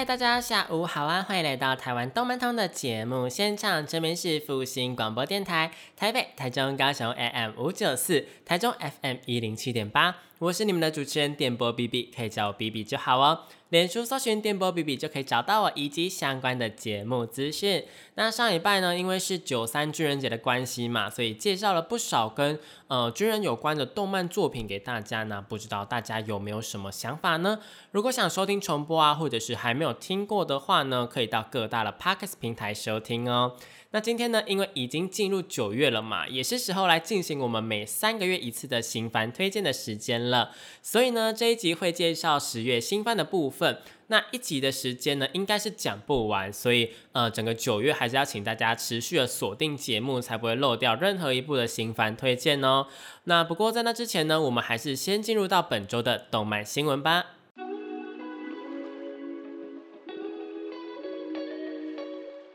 嗨，大家下午好啊！欢迎来到台湾东门通的节目现场，这边是复兴广播电台台北、台中、高雄 AM 五九四，台中 FM 一零七点八。我是你们的主持人电波 B B，可以叫我 B B 就好哦。脸书搜寻电波 B B 就可以找到我以及相关的节目资讯。那上礼拜呢，因为是九三军人节的关系嘛，所以介绍了不少跟呃军人有关的动漫作品给大家呢。不知道大家有没有什么想法呢？如果想收听重播啊，或者是还没有听过的话呢，可以到各大的 Podcast 平台收听哦。那今天呢，因为已经进入九月了嘛，也是时候来进行我们每三个月一次的新番推荐的时间了。所以呢，这一集会介绍十月新番的部分。那一集的时间呢，应该是讲不完，所以呃，整个九月还是要请大家持续的锁定节目，才不会漏掉任何一部的新番推荐哦。那不过在那之前呢，我们还是先进入到本周的动漫新闻吧。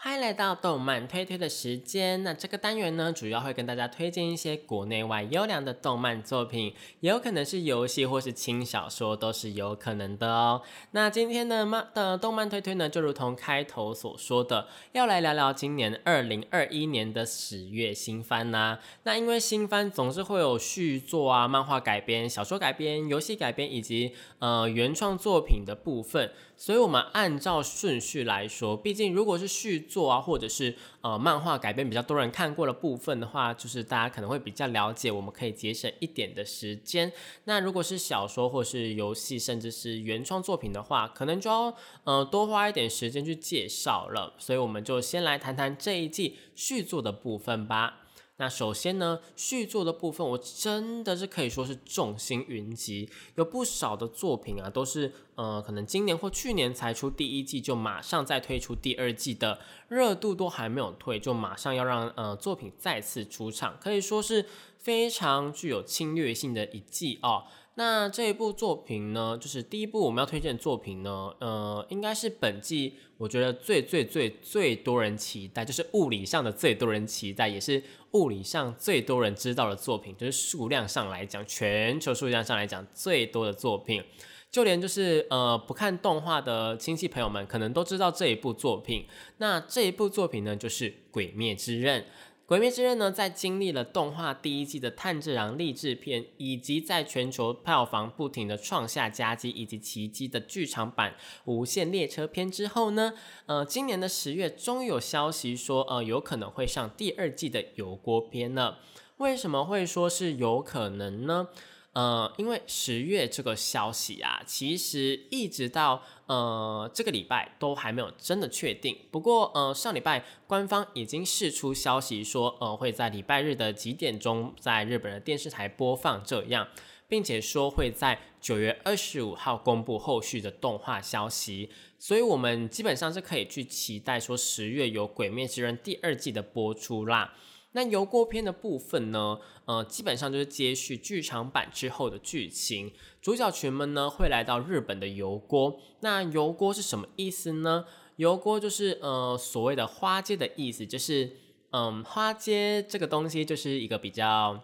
欢迎来到动漫推推的时间。那这个单元呢，主要会跟大家推荐一些国内外优良的动漫作品，也有可能是游戏或是轻小说，都是有可能的哦。那今天的漫的动漫推推呢，就如同开头所说的，要来聊聊今年二零二一年的十月新番呐。那因为新番总是会有续作啊、漫画改编、小说改编、游戏改编以及呃原创作品的部分。所以，我们按照顺序来说，毕竟如果是续作啊，或者是呃漫画改编比较多人看过的部分的话，就是大家可能会比较了解，我们可以节省一点的时间。那如果是小说或是游戏，甚至是原创作品的话，可能就要呃多花一点时间去介绍了。所以，我们就先来谈谈这一季续作的部分吧。那首先呢，续作的部分，我真的是可以说是众星云集，有不少的作品啊，都是呃，可能今年或去年才出第一季，就马上再推出第二季的热度都还没有退，就马上要让呃作品再次出场，可以说是非常具有侵略性的一季啊。那这一部作品呢，就是第一部我们要推荐的作品呢，呃，应该是本季我觉得最最最最多人期待，就是物理上的最多人期待，也是物理上最多人知道的作品，就是数量上来讲，全球数量上来讲最多的作品，就连就是呃不看动画的亲戚朋友们，可能都知道这一部作品。那这一部作品呢，就是《鬼灭之刃》。《鬼灭之刃》呢，在经历了动画第一季的炭治郎励志片，以及在全球票房不停的创下佳绩以及奇迹的剧场版《无限列车篇》之后呢，呃，今年的十月终于有消息说，呃，有可能会上第二季的油锅篇了。为什么会说是有可能呢？呃，因为十月这个消息啊，其实一直到呃这个礼拜都还没有真的确定。不过呃上礼拜官方已经释出消息说，呃会在礼拜日的几点钟在日本的电视台播放这样，并且说会在九月二十五号公布后续的动画消息。所以我们基本上是可以去期待说十月有《鬼灭之刃》第二季的播出啦。那油锅篇的部分呢？呃，基本上就是接续剧场版之后的剧情，主角群们呢会来到日本的油锅。那油锅是什么意思呢？油锅就是呃所谓的花街的意思，就是嗯花街这个东西就是一个比较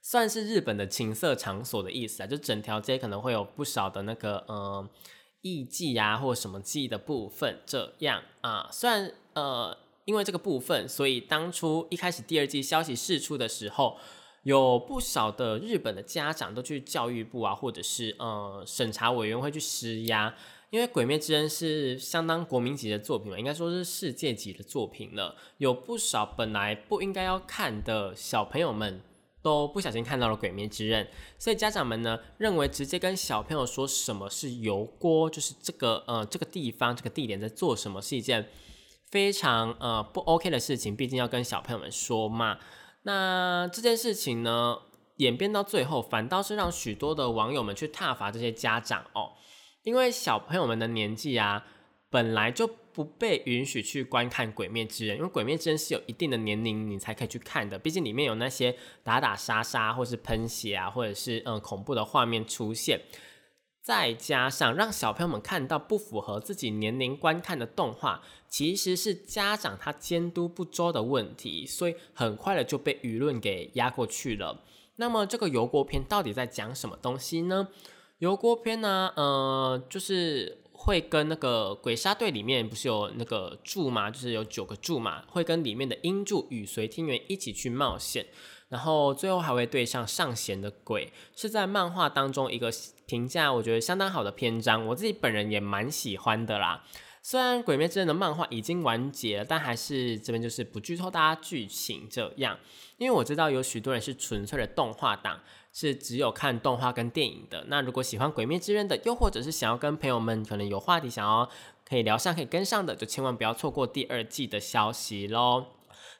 算是日本的情色场所的意思啊，就整条街可能会有不少的那个呃艺妓啊或什么妓的部分这样啊，虽然呃。因为这个部分，所以当初一开始第二季消息释出的时候，有不少的日本的家长都去教育部啊，或者是呃审查委员会去施压，因为《鬼灭之刃》是相当国民级的作品嘛，应该说是世界级的作品了。有不少本来不应该要看的小朋友们，都不小心看到了《鬼灭之刃》，所以家长们呢认为直接跟小朋友说什么是油锅，就是这个呃这个地方这个地点在做什么是一件。非常呃不 OK 的事情，毕竟要跟小朋友们说嘛。那这件事情呢，演变到最后，反倒是让许多的网友们去挞伐这些家长哦，因为小朋友们的年纪啊，本来就不被允许去观看《鬼灭之刃》，因为《鬼灭之刃》是有一定的年龄你才可以去看的，毕竟里面有那些打打杀杀，或是喷血啊，或者是嗯恐怖的画面出现。再加上让小朋友们看到不符合自己年龄观看的动画，其实是家长他监督不周的问题，所以很快的就被舆论给压过去了。那么这个油锅片到底在讲什么东西呢？油锅片呢，呃，就是会跟那个鬼杀队里面不是有那个柱嘛，就是有九个柱嘛，会跟里面的音柱与随天元一起去冒险。然后最后还会对上上弦的鬼，是在漫画当中一个评价我觉得相当好的篇章，我自己本人也蛮喜欢的啦。虽然《鬼灭之刃》的漫画已经完结了，但还是这边就是不剧透大家剧情这样，因为我知道有许多人是纯粹的动画党，是只有看动画跟电影的。那如果喜欢《鬼灭之刃》的，又或者是想要跟朋友们可能有话题想要可以聊上可以跟上的，就千万不要错过第二季的消息喽。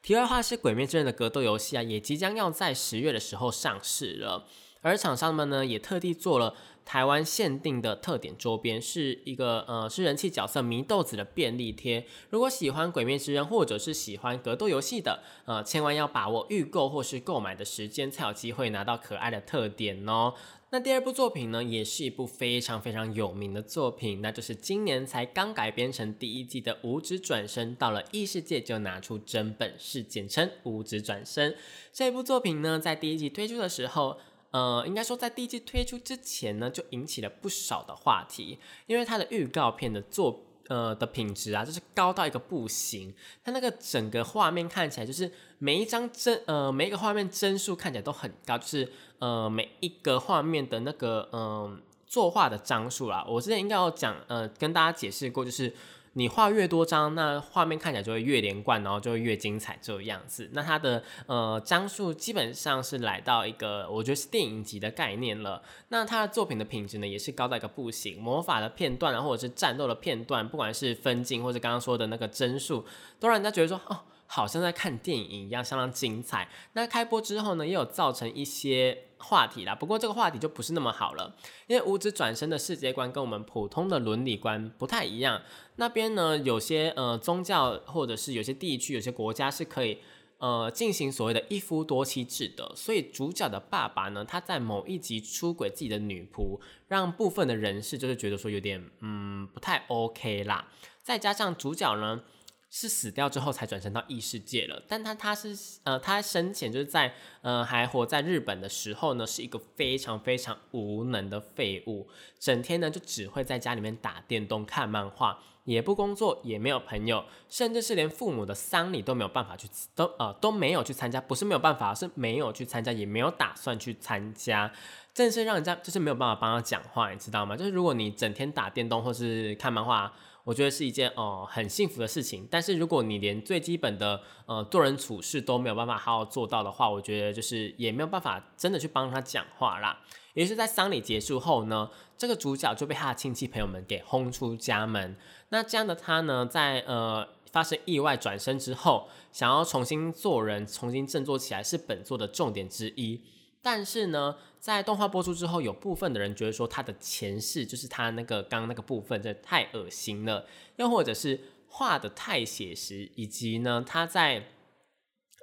题外话是，《鬼灭之刃》的格斗游戏啊，也即将要在十月的时候上市了。而厂商们呢，也特地做了台湾限定的特点周边，是一个呃，是人气角色祢豆子的便利贴。如果喜欢《鬼灭之刃》或者是喜欢格斗游戏的，呃，千万要把握预购或是购买的时间，才有机会拿到可爱的特点哦。那第二部作品呢，也是一部非常非常有名的作品，那就是今年才刚改编成第一季的《五指转身》，到了异世界就拿出真本事，简称《五指转身》。这部作品呢，在第一季推出的时候，呃，应该说在第一季推出之前呢，就引起了不少的话题，因为它的预告片的作。呃的品质啊，就是高到一个不行。它那个整个画面看起来，就是每一张帧呃每一个画面帧数看起来都很高，就是呃每一个画面的那个嗯作画的张数啦。我之前应该有讲呃跟大家解释过，就是。你画越多张，那画面看起来就会越连贯，然后就会越精彩这样子。那它的呃张数基本上是来到一个我觉得是电影级的概念了。那它的作品的品质呢，也是高到一个不行。魔法的片段啊，或者是战斗的片段，不管是分镜或者刚刚说的那个帧数，都让人家觉得说哦。好像在看电影一样，相当精彩。那开播之后呢，也有造成一些话题啦。不过这个话题就不是那么好了，因为五指转身的世界观跟我们普通的伦理观不太一样。那边呢，有些呃宗教或者是有些地区、有些国家是可以呃进行所谓的一夫多妻制的。所以主角的爸爸呢，他在某一集出轨自己的女仆，让部分的人士就是觉得说有点嗯不太 OK 啦。再加上主角呢。是死掉之后才转生到异世界了，但他他是呃他生前就是在呃还活在日本的时候呢，是一个非常非常无能的废物，整天呢就只会在家里面打电动、看漫画，也不工作，也没有朋友，甚至是连父母的丧礼都没有办法去都呃都没有去参加，不是没有办法，是没有去参加，也没有打算去参加，正是让人家就是没有办法帮他讲话，你知道吗？就是如果你整天打电动或是看漫画。我觉得是一件哦很幸福的事情，但是如果你连最基本的呃做人处事都没有办法好好做到的话，我觉得就是也没有办法真的去帮他讲话啦。也是在丧礼结束后呢，这个主角就被他的亲戚朋友们给轰出家门。那这样的他呢，在呃发生意外转身之后，想要重新做人、重新振作起来是本作的重点之一。但是呢，在动画播出之后，有部分的人觉得说他的前世就是他那个刚那个部分，这太恶心了，又或者是画的太写实，以及呢他在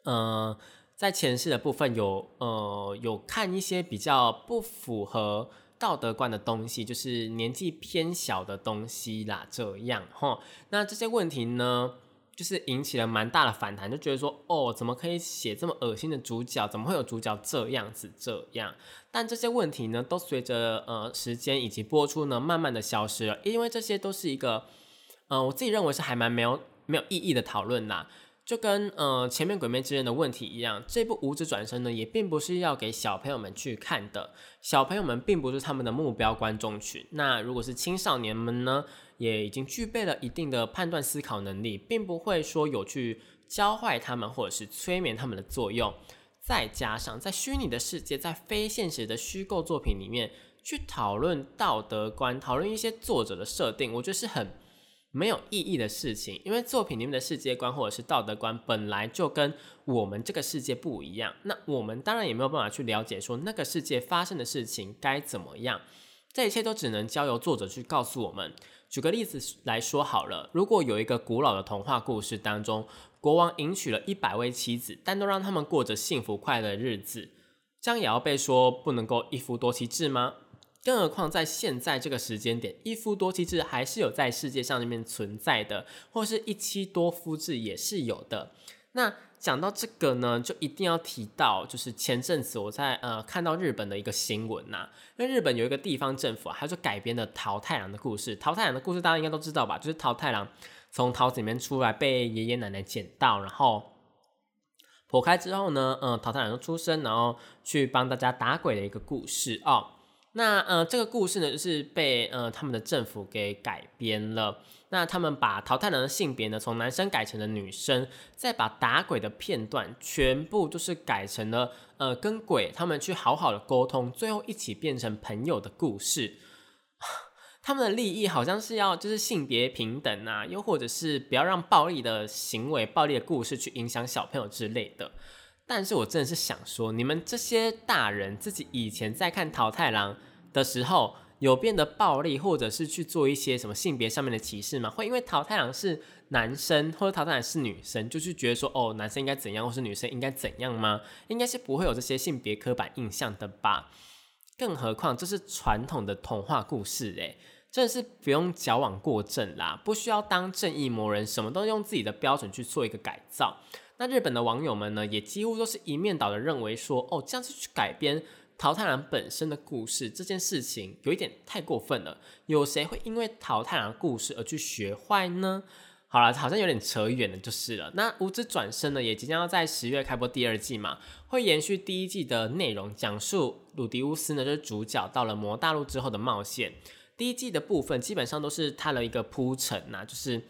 呃在前世的部分有呃有看一些比较不符合道德观的东西，就是年纪偏小的东西啦，这样哈。那这些问题呢？就是引起了蛮大的反弹，就觉得说，哦，怎么可以写这么恶心的主角？怎么会有主角这样子这样？但这些问题呢，都随着呃时间以及播出呢，慢慢的消失了，因为这些都是一个，呃，我自己认为是还蛮没有没有意义的讨论啦。就跟呃前面《鬼灭之刃》的问题一样，这部《五指转身》呢，也并不是要给小朋友们去看的，小朋友们并不是他们的目标观众群。那如果是青少年们呢？也已经具备了一定的判断思考能力，并不会说有去教坏他们或者是催眠他们的作用。再加上在虚拟的世界，在非现实的虚构作品里面去讨论道德观，讨论一些作者的设定，我觉得是很没有意义的事情，因为作品里面的世界观或者是道德观本来就跟我们这个世界不一样，那我们当然也没有办法去了解说那个世界发生的事情该怎么样，这一切都只能交由作者去告诉我们。举个例子来说好了，如果有一个古老的童话故事当中，国王迎娶了一百位妻子，但都让他们过着幸福快乐的日子，这样也要被说不能够一夫多妻制吗？更何况在现在这个时间点，一夫多妻制还是有在世界上面存在的，或是一妻多夫制也是有的。那讲到这个呢，就一定要提到，就是前阵子我在呃看到日本的一个新闻呐，因为日本有一个地方政府啊，他就改编的桃太郎的故事。桃太郎的故事大家应该都知道吧？就是桃太郎从桃子里面出来，被爷爷奶奶捡到，然后剖开之后呢，嗯，桃太郎出生，然后去帮大家打鬼的一个故事哦。那呃，这个故事呢，就是被呃他们的政府给改编了。那他们把淘汰人的性别呢，从男生改成了女生，再把打鬼的片段全部都是改成了呃跟鬼他们去好好的沟通，最后一起变成朋友的故事。他们的利益好像是要就是性别平等啊，又或者是不要让暴力的行为、暴力的故事去影响小朋友之类的。但是我真的是想说，你们这些大人自己以前在看桃太郎的时候，有变得暴力，或者是去做一些什么性别上面的歧视吗？会因为桃太郎是男生，或者桃太郎是女生，就去觉得说，哦，男生应该怎样，或是女生应该怎样吗？应该是不会有这些性别刻板印象的吧？更何况这是传统的童话故事，诶，真的是不用矫枉过正啦，不需要当正义魔人，什么都用自己的标准去做一个改造。那日本的网友们呢，也几乎都是一面倒的认为说，哦，这样子去改编桃太郎本身的故事这件事情，有一点太过分了。有谁会因为桃太郎的故事而去学坏呢？好了，好像有点扯远了，就是了。那无知转身呢，也即将要在十月开播第二季嘛，会延续第一季的内容，讲述鲁迪乌斯呢，就是主角到了魔大陆之后的冒险。第一季的部分基本上都是他的一个铺陈呐，就是。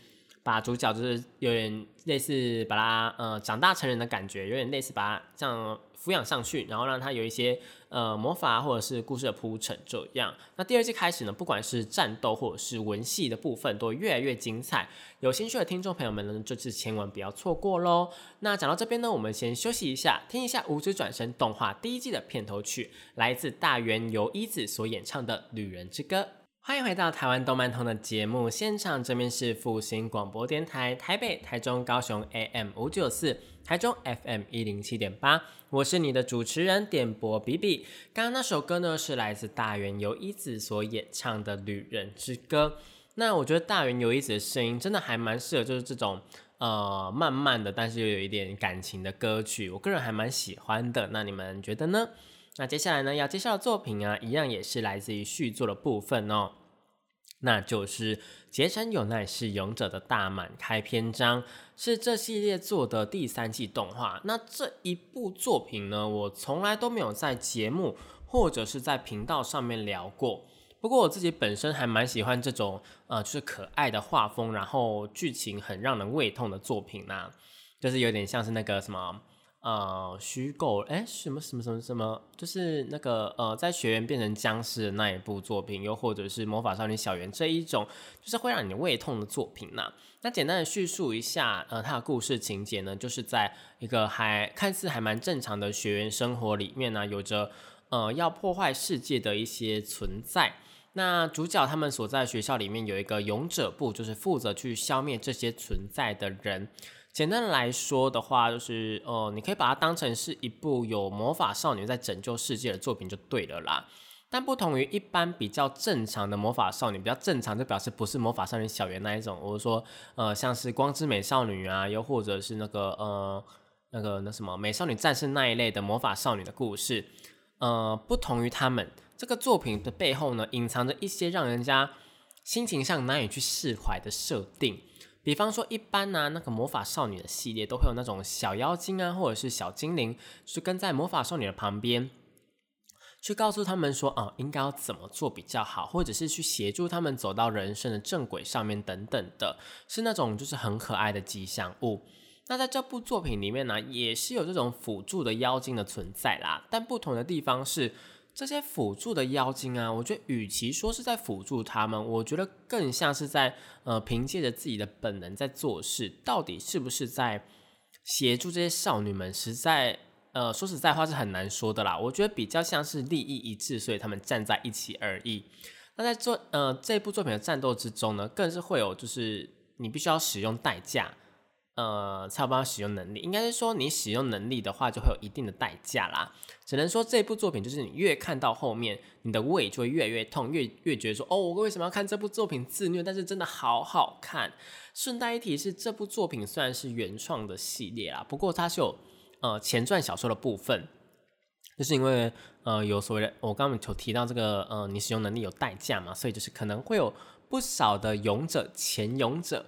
把主角就是有点类似把他呃长大成人的感觉，有点类似把他这样抚养上去，然后让他有一些呃魔法或者是故事的铺陈这样。那第二季开始呢，不管是战斗或者是文戏的部分，都越来越精彩。有兴趣的听众朋友们呢，这次千万不要错过喽。那讲到这边呢，我们先休息一下，听一下《无知转身》动画第一季的片头曲，来自大原由一子所演唱的《旅人之歌》。欢迎回到台湾动漫通的节目现场，这边是复兴广播电台台北、台中、高雄 AM 五九四，台中 FM 一零七点八，我是你的主持人点播比比。刚刚那首歌呢，是来自大原由一子所演唱的《旅人之歌》。那我觉得大原由一子的声音真的还蛮适合，就是这种呃慢慢的，但是又有一点感情的歌曲，我个人还蛮喜欢的。那你们觉得呢？那接下来呢，要介绍的作品啊，一样也是来自于续作的部分哦。那就是《结城有奈是勇者》的大满开篇章，是这系列做的第三季动画。那这一部作品呢，我从来都没有在节目或者是在频道上面聊过。不过我自己本身还蛮喜欢这种呃，就是可爱的画风，然后剧情很让人胃痛的作品呐，就是有点像是那个什么。呃，虚构哎，什么什么什么什么，就是那个呃，在学员变成僵尸的那一部作品，又或者是魔法少女小圆这一种，就是会让你胃痛的作品呢。那简单的叙述一下，呃，它的故事情节呢，就是在一个还看似还蛮正常的学员生活里面呢，有着呃要破坏世界的一些存在。那主角他们所在学校里面有一个勇者部，就是负责去消灭这些存在的人。简单来说的话，就是呃，你可以把它当成是一部有魔法少女在拯救世界的作品就对了啦。但不同于一般比较正常的魔法少女，比较正常就表示不是魔法少女小圆那一种，我是说呃，像是光之美少女啊，又或者是那个呃那个那什么美少女战士那一类的魔法少女的故事，呃，不同于他们这个作品的背后呢，隐藏着一些让人家心情上难以去释怀的设定。比方说，一般呢，那个魔法少女的系列都会有那种小妖精啊，或者是小精灵，是跟在魔法少女的旁边，去告诉他们说，哦，应该要怎么做比较好，或者是去协助他们走到人生的正轨上面等等的，是那种就是很可爱的吉祥物。那在这部作品里面呢，也是有这种辅助的妖精的存在啦，但不同的地方是。这些辅助的妖精啊，我觉得与其说是在辅助他们，我觉得更像是在呃凭借着自己的本能在做事。到底是不是在协助这些少女们？实在呃说实在话是很难说的啦。我觉得比较像是利益一致，所以他们站在一起而已。那在做呃这部作品的战斗之中呢，更是会有就是你必须要使用代价。呃，才有办法使用能力，应该是说你使用能力的话，就会有一定的代价啦。只能说这部作品就是你越看到后面，你的胃就会越来越痛，越越觉得说，哦，我为什么要看这部作品自虐？但是真的好好看。顺带一提是，这部作品虽然是原创的系列啦，不过它是有呃前传小说的部分，就是因为呃有所谓的我刚刚有提到这个呃你使用能力有代价嘛，所以就是可能会有不少的勇者前勇者。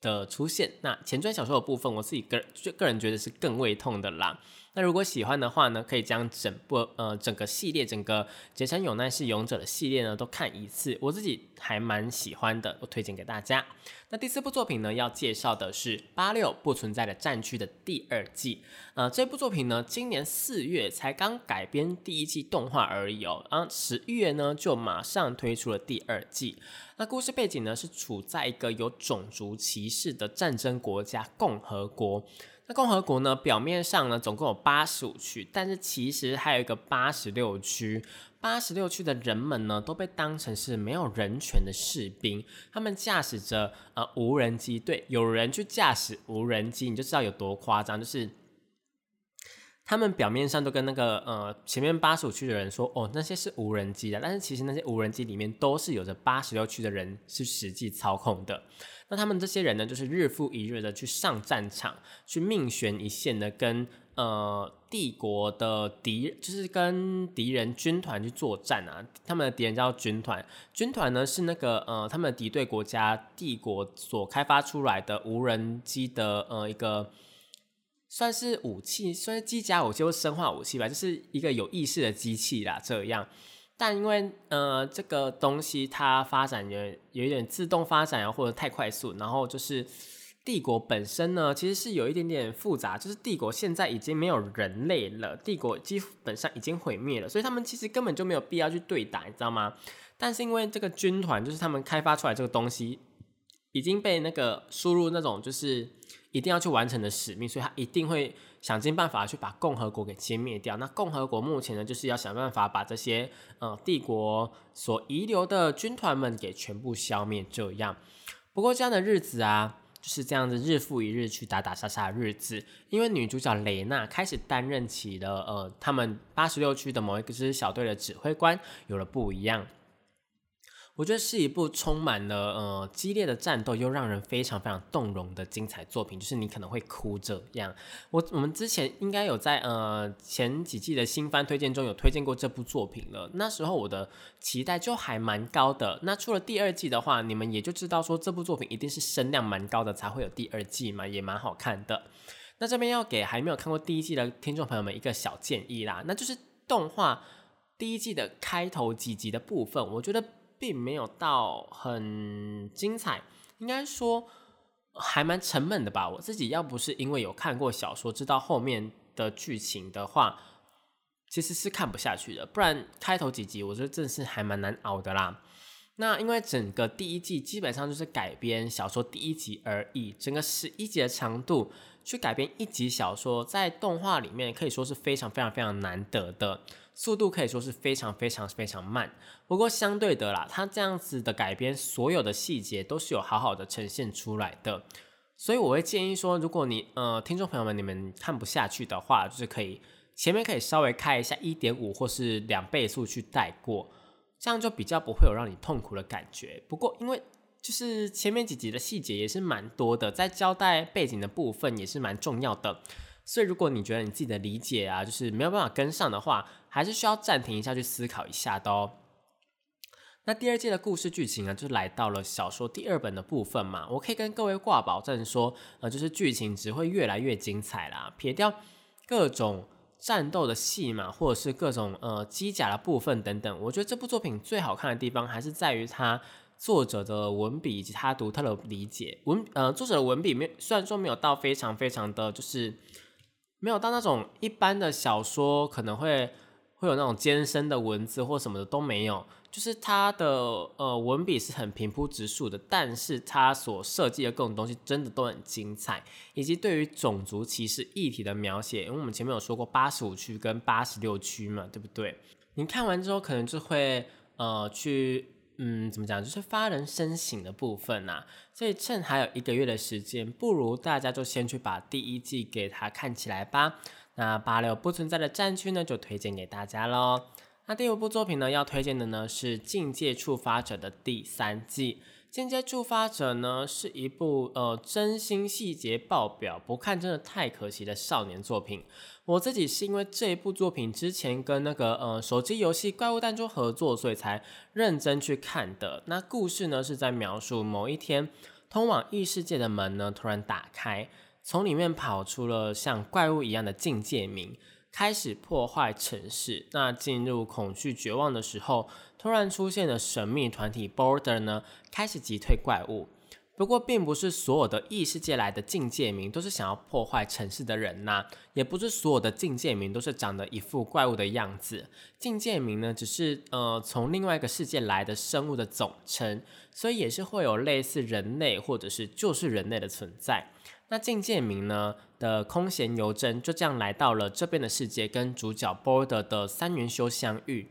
的出现，那前传小说的部分，我自己个就个人觉得是更胃痛的啦。那如果喜欢的话呢，可以将整部呃整个系列，整个结成有奈是勇者的系列呢都看一次，我自己还蛮喜欢的，我推荐给大家。那第四部作品呢，要介绍的是《八六不存在的战区》的第二季。呃，这部作品呢，今年四月才刚改编第一季动画而已哦，然后十月呢就马上推出了第二季。那故事背景呢是处在一个有种族歧视的战争国家共和国。那共和国呢，表面上呢总共有八十五区，但是其实还有一个八十六区。八十六区的人们呢，都被当成是没有人权的士兵，他们驾驶着呃无人机，对，有人去驾驶无人机，你就知道有多夸张，就是。他们表面上都跟那个呃前面八十五区的人说，哦，那些是无人机的，但是其实那些无人机里面都是有着八十六区的人是实际操控的。那他们这些人呢，就是日复一日的去上战场，去命悬一线的跟呃帝国的敌，就是跟敌人军团去作战啊。他们的敌人叫军团，军团呢是那个呃他们敌对国家帝国所开发出来的无人机的呃一个。算是武器，算是机甲武器或生化武器吧，就是一个有意识的机器啦。这样，但因为呃这个东西它发展有有一点自动发展啊，或者太快速，然后就是帝国本身呢，其实是有一点点复杂，就是帝国现在已经没有人类了，帝国基本上已经毁灭了，所以他们其实根本就没有必要去对打，你知道吗？但是因为这个军团，就是他们开发出来这个东西，已经被那个输入那种就是。一定要去完成的使命，所以他一定会想尽办法去把共和国给歼灭掉。那共和国目前呢，就是要想办法把这些呃帝国所遗留的军团们给全部消灭。这样，不过这样的日子啊，就是这样子日复一日去打打杀杀的日子。因为女主角雷娜开始担任起了呃他们八十六区的某一个支小队的指挥官，有了不一样。我觉得是一部充满了呃激烈的战斗，又让人非常非常动容的精彩作品。就是你可能会哭这样。我我们之前应该有在呃前几季的新番推荐中有推荐过这部作品了。那时候我的期待就还蛮高的。那出了第二季的话，你们也就知道说这部作品一定是声量蛮高的才会有第二季嘛，也蛮好看的。那这边要给还没有看过第一季的听众朋友们一个小建议啦，那就是动画第一季的开头几集的部分，我觉得。并没有到很精彩，应该说还蛮沉闷的吧。我自己要不是因为有看过小说，知道后面的剧情的话，其实是看不下去的。不然开头几集，我觉得真的是还蛮难熬的啦。那因为整个第一季基本上就是改编小说第一集而已，整个十一集的长度去改编一集小说，在动画里面可以说是非常非常非常难得的。速度可以说是非常非常非常慢，不过相对的啦，它这样子的改编，所有的细节都是有好好的呈现出来的，所以我会建议说，如果你呃听众朋友们你们看不下去的话，就是可以前面可以稍微开一下一点五或是两倍速去带过，这样就比较不会有让你痛苦的感觉。不过因为就是前面几集的细节也是蛮多的，在交代背景的部分也是蛮重要的。所以，如果你觉得你自己的理解啊，就是没有办法跟上的话，还是需要暂停一下去思考一下的哦。那第二季的故事剧情啊，就来到了小说第二本的部分嘛。我可以跟各位挂保证说，呃，就是剧情只会越来越精彩啦。撇掉各种战斗的戏码，或者是各种呃机甲的部分等等，我觉得这部作品最好看的地方，还是在于它作者的文笔以及他独特的理解。文呃，作者的文笔没虽然说没有到非常非常的就是。没有到那种一般的小说可能会会有那种艰深的文字或什么的都没有，就是它的呃文笔是很平铺直述的，但是它所设计的各种东西真的都很精彩，以及对于种族歧视议题的描写，因为我们前面有说过八十五区跟八十六区嘛，对不对？你看完之后可能就会呃去嗯怎么讲，就是发人深省的部分呐，所以趁还有一个月的时间，不如大家就先去把第一季给它看起来吧。那八六不存在的战区呢，就推荐给大家喽。那第五部作品呢，要推荐的呢是《境界触发者》的第三季。《间接触发者》呢是一部呃真心细节爆表，不看真的太可惜的少年作品。我自己是因为这一部作品之前跟那个呃手机游戏《怪物弹珠》合作，所以才认真去看的。那故事呢是在描述某一天，通往异世界的门呢突然打开。从里面跑出了像怪物一样的境界名，开始破坏城市。那进入恐惧绝望的时候，突然出现的神秘团体 Border 呢，开始击退怪物。不过，并不是所有的异世界来的境界民都是想要破坏城市的人呐，也不是所有的境界民都是长得一副怪物的样子。境界民呢，只是呃从另外一个世界来的生物的总称，所以也是会有类似人类或者是就是人类的存在。那境界明呢的空闲游真就这样来到了这边的世界，跟主角 Border 的三元修相遇。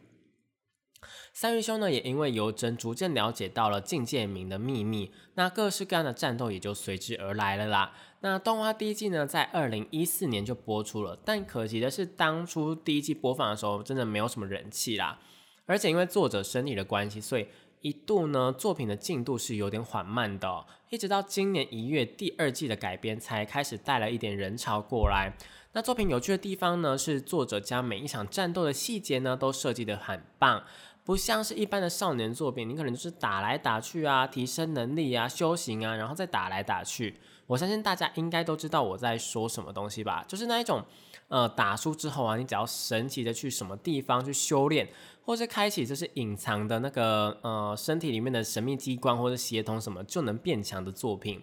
三元修呢也因为游真逐渐了解到了境界明的秘密，那各式各样的战斗也就随之而来了啦。那动画第一季呢在二零一四年就播出了，但可惜的是当初第一季播放的时候真的没有什么人气啦，而且因为作者身体的关系，所以。一度呢，作品的进度是有点缓慢的，一直到今年一月第二季的改编才开始带了一点人潮过来。那作品有趣的地方呢，是作者将每一场战斗的细节呢都设计的很棒，不像是一般的少年作品，你可能就是打来打去啊，提升能力啊，修行啊，然后再打来打去。我相信大家应该都知道我在说什么东西吧，就是那一种。呃，打输之后啊，你只要神奇的去什么地方去修炼，或是开启就是隐藏的那个呃身体里面的神秘机关或者协同什么，就能变强的作品。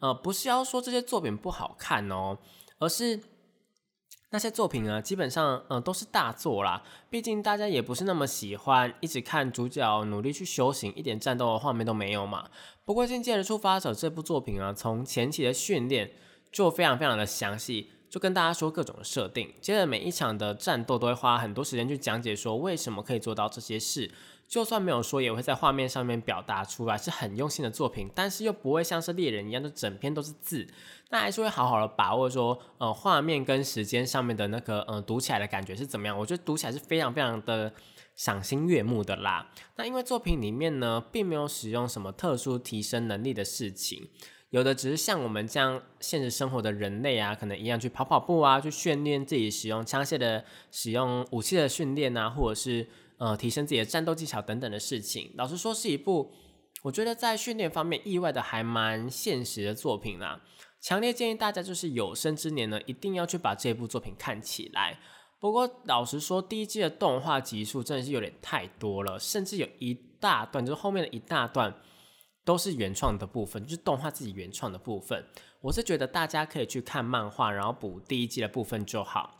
呃，不是要说这些作品不好看哦，而是那些作品呢，基本上呃都是大作啦。毕竟大家也不是那么喜欢一直看主角努力去修行，一点战斗的画面都没有嘛。不过《境界的触发者》这部作品啊，从前期的训练就非常非常的详细。就跟大家说各种设定，接着每一场的战斗都会花很多时间去讲解，说为什么可以做到这些事。就算没有说，也会在画面上面表达出来，是很用心的作品。但是又不会像是猎人一样，就整篇都是字，那还是会好好的把握说，呃，画面跟时间上面的那个，呃，读起来的感觉是怎么样？我觉得读起来是非常非常的赏心悦目的啦。那因为作品里面呢，并没有使用什么特殊提升能力的事情。有的只是像我们这样现实生活的人类啊，可能一样去跑跑步啊，去训练自己使用枪械的、使用武器的训练啊，或者是呃提升自己的战斗技巧等等的事情。老实说，是一部我觉得在训练方面意外的还蛮现实的作品啦。强烈建议大家就是有生之年呢，一定要去把这部作品看起来。不过老实说，第一季的动画集数真的是有点太多了，甚至有一大段，就是后面的一大段。都是原创的部分，就是动画自己原创的部分。我是觉得大家可以去看漫画，然后补第一季的部分就好。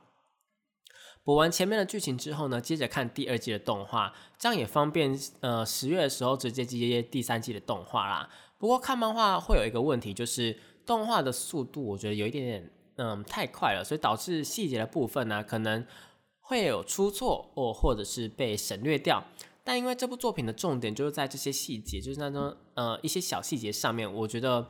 补完前面的剧情之后呢，接着看第二季的动画，这样也方便。呃，十月的时候直接接接第三季的动画啦。不过看漫画会有一个问题，就是动画的速度我觉得有一点点嗯太快了，所以导致细节的部分呢可能会有出错，或或者是被省略掉。但因为这部作品的重点就是在这些细节，就是那种呃一些小细节上面，我觉得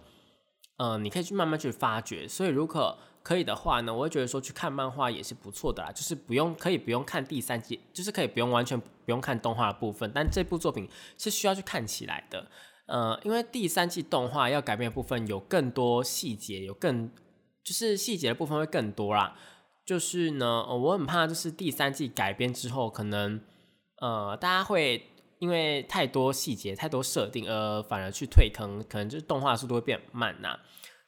呃你可以去慢慢去发掘。所以如果可以的话呢，我会觉得说去看漫画也是不错的啦，就是不用可以不用看第三季，就是可以不用完全不用看动画的部分。但这部作品是需要去看起来的，呃，因为第三季动画要改变的部分有更多细节，有更就是细节的部分会更多啦。就是呢，我很怕就是第三季改编之后可能。呃，大家会因为太多细节、太多设定，而反而去退坑，可能就是动画速度会变慢呐。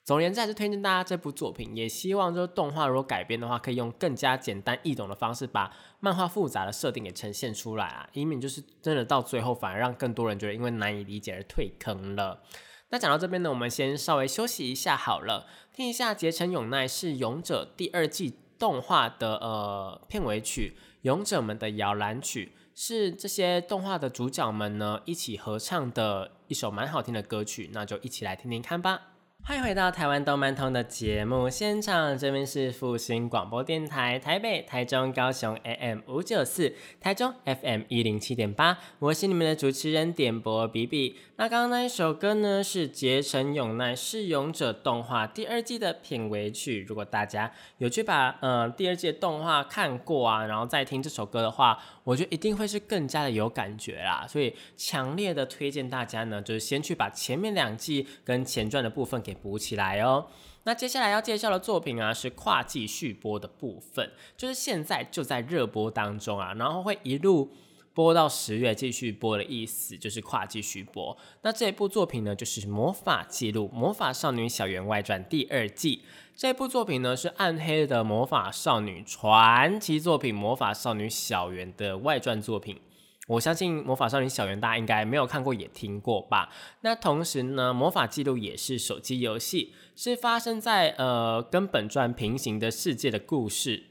总而言之，还是推荐大家这部作品，也希望就是动画如果改编的话，可以用更加简单易懂的方式，把漫画复杂的设定给呈现出来啊，以免就是真的到最后反而让更多人觉得因为难以理解而退坑了。那讲到这边呢，我们先稍微休息一下好了，听一下《结成永奈》是《勇者》第二季动画的呃片尾曲。勇者们的摇篮曲》，是这些动画的主角们呢一起合唱的一首蛮好听的歌曲，那就一起来听听看吧。欢迎回到台湾动漫通的节目现场，这边是复兴广播电台台北、台中、高雄 AM 五九四，台中 FM 一零七点八，我是你们的主持人点播比比。那刚刚那一首歌呢，是《结成永奈是勇者》动画第二季的片尾曲。如果大家有去把呃第二季的动画看过啊，然后再听这首歌的话，我觉得一定会是更加的有感觉啦。所以强烈的推荐大家呢，就是先去把前面两季跟前传的部分给。补起来哦。那接下来要介绍的作品啊，是跨季续播的部分，就是现在就在热播当中啊，然后会一路播到十月继续播的意思，就是跨季续播。那这部作品呢，就是《魔法记录魔法少女小圆外传》第二季。这部作品呢，是暗黑的魔法少女传奇作品《魔法少女小圆》的外传作品。我相信魔法少女小圆大家应该没有看过也听过吧？那同时呢，魔法记录也是手机游戏，是发生在呃跟本传平行的世界的故事。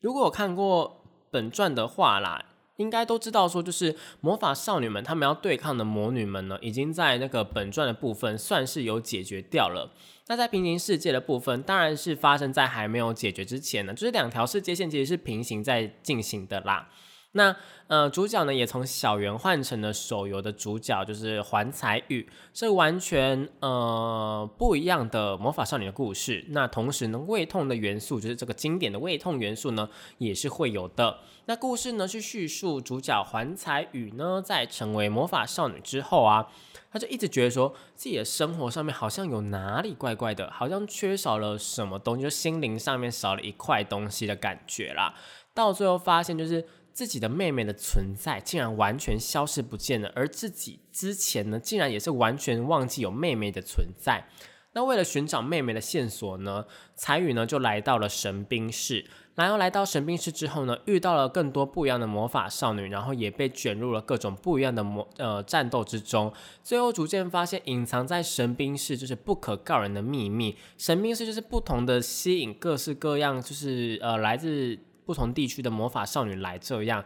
如果我看过本传的话啦，应该都知道说，就是魔法少女们她们要对抗的魔女们呢，已经在那个本传的部分算是有解决掉了。那在平行世界的部分，当然是发生在还没有解决之前呢，就是两条世界线其实是平行在进行的啦。那呃，主角呢也从小圆换成了手游的主角，就是环彩羽，是完全呃不一样的魔法少女的故事。那同时呢，胃痛的元素，就是这个经典的胃痛元素呢，也是会有的。那故事呢，是叙述主角环彩羽呢，在成为魔法少女之后啊，他就一直觉得说自己的生活上面好像有哪里怪怪的，好像缺少了什么东西，就心灵上面少了一块东西的感觉啦。到最后发现就是。自己的妹妹的存在竟然完全消失不见了，而自己之前呢，竟然也是完全忘记有妹妹的存在。那为了寻找妹妹的线索呢，彩羽呢就来到了神兵室。然后来到神兵室之后呢，遇到了更多不一样的魔法少女，然后也被卷入了各种不一样的魔呃战斗之中。最后逐渐发现，隐藏在神兵室就是不可告人的秘密。神兵室就是不同的吸引各式各样，就是呃来自。不同地区的魔法少女来这样，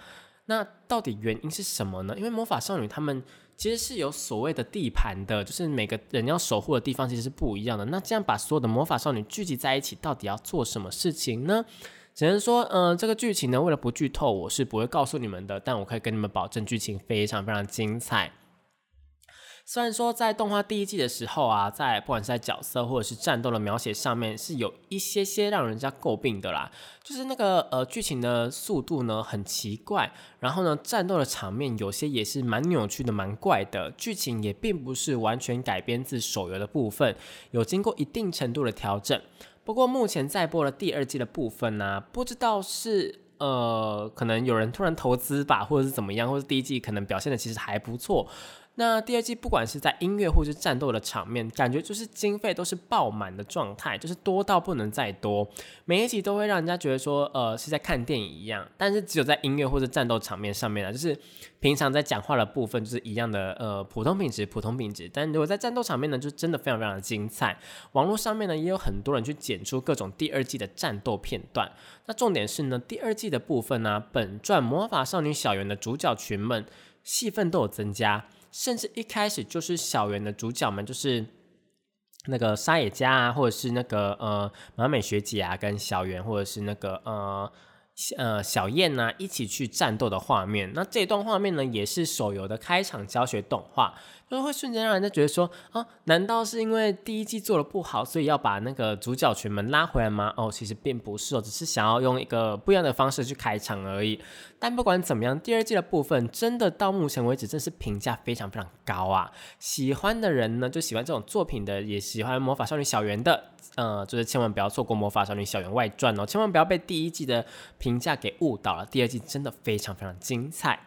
那到底原因是什么呢？因为魔法少女她们其实是有所谓的地盘的，就是每个人要守护的地方其实是不一样的。那这样把所有的魔法少女聚集在一起，到底要做什么事情呢？只能说，嗯，这个剧情呢，为了不剧透，我是不会告诉你们的。但我可以跟你们保证，剧情非常非常精彩。虽然说在动画第一季的时候啊，在不管是在角色或者是战斗的描写上面，是有一些些让人家诟病的啦。就是那个呃剧情的速度呢很奇怪，然后呢战斗的场面有些也是蛮扭曲的、蛮怪的。剧情也并不是完全改编自手游的部分，有经过一定程度的调整。不过目前在播的第二季的部分呢，不知道是呃可能有人突然投资吧，或者是怎么样，或者第一季可能表现的其实还不错。那第二季不管是在音乐或是战斗的场面，感觉就是经费都是爆满的状态，就是多到不能再多。每一集都会让人家觉得说，呃，是在看电影一样。但是只有在音乐或者战斗场面上面啊，就是平常在讲话的部分就是一样的，呃，普通品质，普通品质。但如果在战斗场面呢，就真的非常非常的精彩。网络上面呢，也有很多人去剪出各种第二季的战斗片段。那重点是呢，第二季的部分呢，本传魔法少女小圆的主角群们戏份都有增加。甚至一开始就是小圆的主角们，就是那个沙野家啊，或者是那个呃马美学姐啊，跟小圆，或者是那个呃呃小燕呐，一起去战斗的画面。那这段画面呢，也是手游的开场教学动画。就会瞬间让人家觉得说啊，难道是因为第一季做的不好，所以要把那个主角群们拉回来吗？哦，其实并不是哦，只是想要用一个不一样的方式去开场而已。但不管怎么样，第二季的部分真的到目前为止，真是评价非常非常高啊！喜欢的人呢，就喜欢这种作品的，也喜欢魔法少女小圆的，呃，就是千万不要错过魔法少女小圆外传哦，千万不要被第一季的评价给误导了。第二季真的非常非常精彩。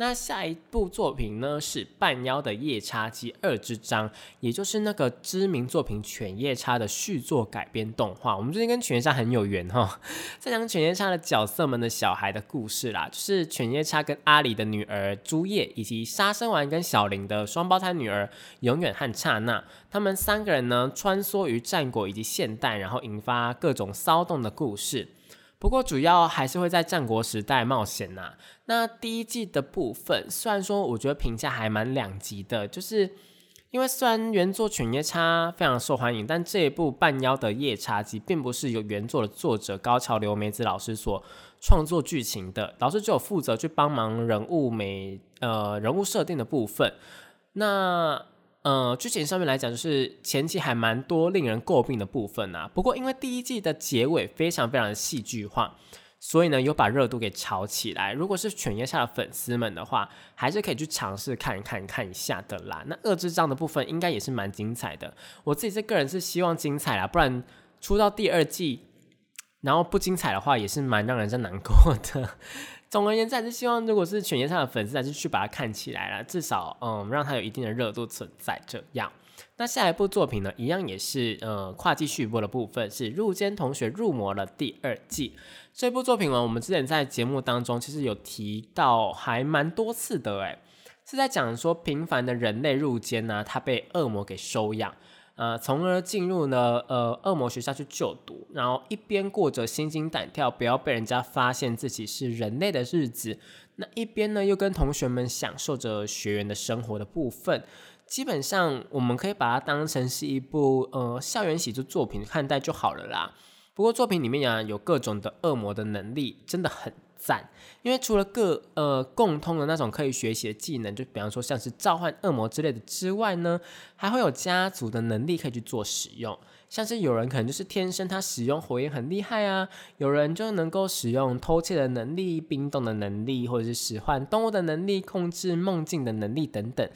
那下一部作品呢是《半妖的夜叉姬二之章》，也就是那个知名作品《犬夜叉》的续作改编动画。我们最近跟犬夜叉很有缘哈，在讲犬夜叉的角色们的小孩的故事啦，就是犬夜叉跟阿里的女儿朱叶，以及杀生丸跟小林的双胞胎女儿永远和刹那，他们三个人呢穿梭于战国以及现代，然后引发各种骚动的故事。不过主要还是会在战国时代冒险呐。那第一季的部分，虽然说我觉得评价还蛮两极的，就是因为虽然原作《犬夜叉》非常受欢迎，但这一部《半妖的夜叉记》并不是由原作的作者高桥留美子老师所创作剧情的，老师只有负责去帮忙人物美呃人物设定的部分。那呃，剧情上面来讲，就是前期还蛮多令人诟病的部分啊。不过因为第一季的结尾非常非常的戏剧化，所以呢有把热度给炒起来。如果是犬夜叉的粉丝们的话，还是可以去尝试看一看看一下的啦。那二之章的部分应该也是蛮精彩的。我自己这个人是希望精彩啦，不然出到第二季，然后不精彩的话，也是蛮让人家难过的。总而言之，还是希望如果是犬夜叉的粉丝，还是去把它看起来了，至少嗯，让它有一定的热度存在。这样，那下一部作品呢，一样也是呃跨季续播的部分，是《入间同学入魔》的第二季。这部作品呢，我们之前在节目当中其实有提到，还蛮多次的，诶，是在讲说平凡的人类入间呢，他被恶魔给收养。呃，从而进入呢，呃，恶魔学校去就读，然后一边过着心惊胆跳，不要被人家发现自己是人类的日子，那一边呢，又跟同学们享受着学员的生活的部分。基本上，我们可以把它当成是一部呃校园喜剧作品看待就好了啦。不过作品里面呀，有各种的恶魔的能力，真的很。赞，因为除了各呃共通的那种可以学习的技能，就比方说像是召唤恶魔之类的之外呢，还会有家族的能力可以去做使用，像是有人可能就是天生他使用火焰很厉害啊，有人就能够使用偷窃的能力、冰冻的能力，或者是使唤动物的能力、控制梦境的能力等等。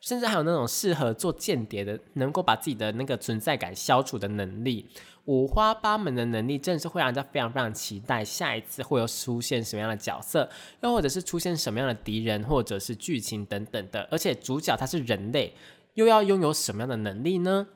甚至还有那种适合做间谍的，能够把自己的那个存在感消除的能力，五花八门的能力，真的是会让人家非常非常期待下一次会有出现什么样的角色，又或者是出现什么样的敌人，或者是剧情等等的。而且主角他是人类，又要拥有什么样的能力呢？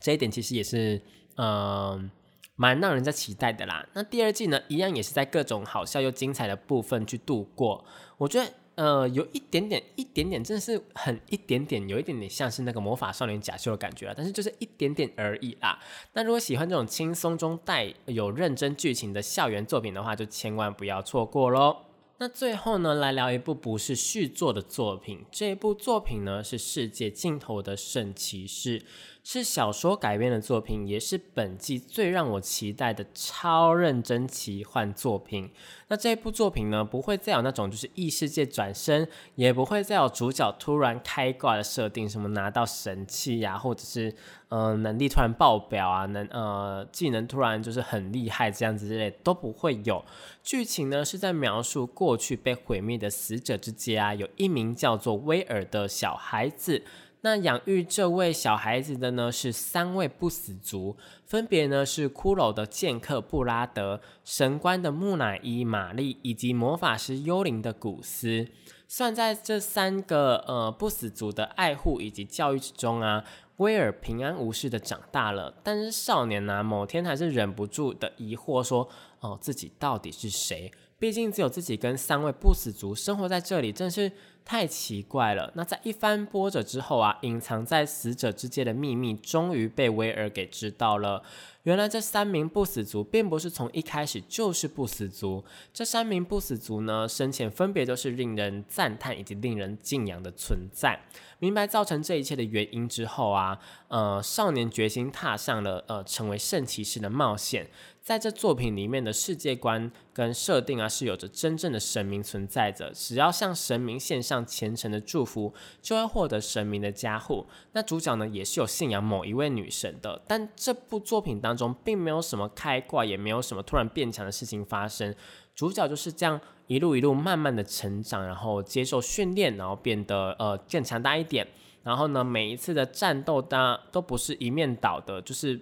这一点其实也是，嗯，蛮让人家期待的啦。那第二季呢，一样也是在各种好笑又精彩的部分去度过，我觉得。呃，有一点点，一点点，真的是很一点点，有一点点像是那个魔法少年假秀的感觉了，但是就是一点点而已啦。那如果喜欢这种轻松中带有认真剧情的校园作品的话，就千万不要错过喽。那最后呢，来聊一部不是续作的作品，这一部作品呢是世界尽头的圣骑士。是小说改编的作品，也是本季最让我期待的超认真奇幻作品。那这部作品呢，不会再有那种就是异世界转身，也不会再有主角突然开挂的设定，什么拿到神器呀，或者是呃能力突然爆表啊，能呃技能突然就是很厉害这样子之类都不会有。剧情呢是在描述过去被毁灭的死者之家，有一名叫做威尔的小孩子。那养育这位小孩子的呢是三位不死族，分别呢是骷髅的剑客布拉德、神官的木乃伊玛丽以及魔法师幽灵的古斯。算在这三个呃不死族的爱护以及教育之中啊，威尔平安无事的长大了。但是少年呢，某天还是忍不住的疑惑说：“哦，自己到底是谁？毕竟只有自己跟三位不死族生活在这里，真是……”太奇怪了。那在一番波折之后啊，隐藏在死者之间的秘密终于被威尔给知道了。原来这三名不死族并不是从一开始就是不死族。这三名不死族呢，生前分别都是令人赞叹以及令人敬仰的存在。明白造成这一切的原因之后啊，呃，少年决心踏上了呃成为圣骑士的冒险。在这作品里面的世界观跟设定啊，是有着真正的神明存在着。只要向神明献上虔诚的祝福，就会获得神明的加护。那主角呢，也是有信仰某一位女神的。但这部作品当中，并没有什么开挂，也没有什么突然变强的事情发生。主角就是这样一路一路慢慢的成长，然后接受训练，然后变得呃更强大一点。然后呢，每一次的战斗，当都不是一面倒的，就是。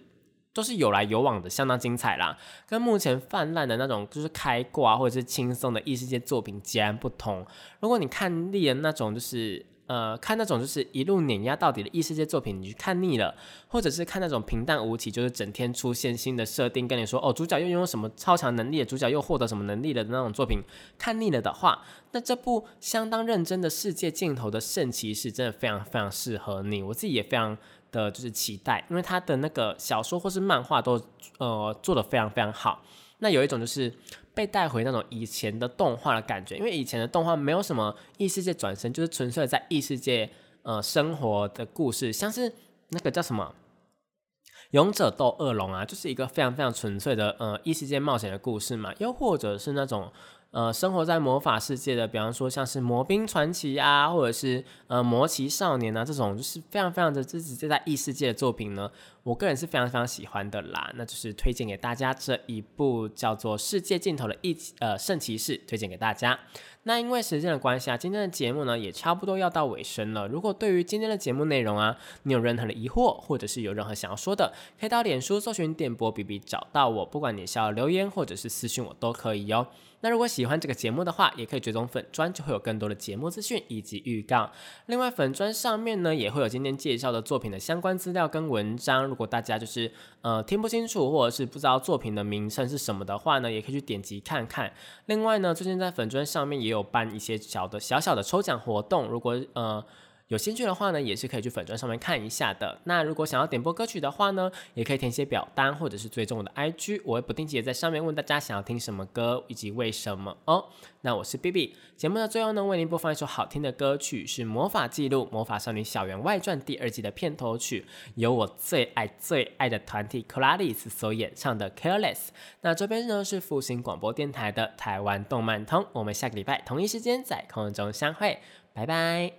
都是有来有往的，相当精彩啦。跟目前泛滥的那种就是开挂或者是轻松的异世界作品截然不同。如果你看腻了那种就是呃看那种就是一路碾压到底的异世界作品，你去看腻了，或者是看那种平淡无奇，就是整天出现新的设定，跟你说哦主角又拥有什么超强能力，主角又获得什么能力了的那种作品，看腻了的话，那这部相当认真的世界尽头的圣骑士真的非常非常适合你。我自己也非常。的就是期待，因为他的那个小说或是漫画都呃做的非常非常好。那有一种就是被带回那种以前的动画的感觉，因为以前的动画没有什么异世界转身，就是纯粹在异世界呃生活的故事，像是那个叫什么《勇者斗恶龙》啊，就是一个非常非常纯粹的呃异世界冒险的故事嘛，又或者是那种。呃，生活在魔法世界的，比方说像是《魔兵传奇》啊，或者是呃《魔奇少年》啊，这种就是非常非常的，就在异世界的作品呢，我个人是非常非常喜欢的啦。那就是推荐给大家这一部叫做《世界尽头的异呃圣骑士》，推荐给大家。那因为时间的关系啊，今天的节目呢也差不多要到尾声了。如果对于今天的节目内容啊，你有任何的疑惑，或者是有任何想要说的，可以到脸书搜寻电波 B B 找到我，不管你是要留言或者是私信我都可以哟。那如果喜欢这个节目的话，也可以追踪粉砖，就会有更多的节目资讯以及预告。另外，粉砖上面呢也会有今天介绍的作品的相关资料跟文章。如果大家就是呃听不清楚，或者是不知道作品的名称是什么的话呢，也可以去点击看看。另外呢，最近在粉砖上面也有办一些小的小小的抽奖活动，如果呃。有兴趣的话呢，也是可以去粉砖上面看一下的。那如果想要点播歌曲的话呢，也可以填写表单，或者是追踪我的 IG，我会不定期的在上面问大家想要听什么歌以及为什么哦。那我是 B B，节目的最后呢，为您播放一首好听的歌曲，是《魔法记录魔法少女小圆外传》第二季的片头曲，由我最爱最爱的团体 c l a r i s 所演唱的 Careless。那这边呢是复兴广播电台的台湾动漫通，我们下个礼拜同一时间在空中相会，拜拜。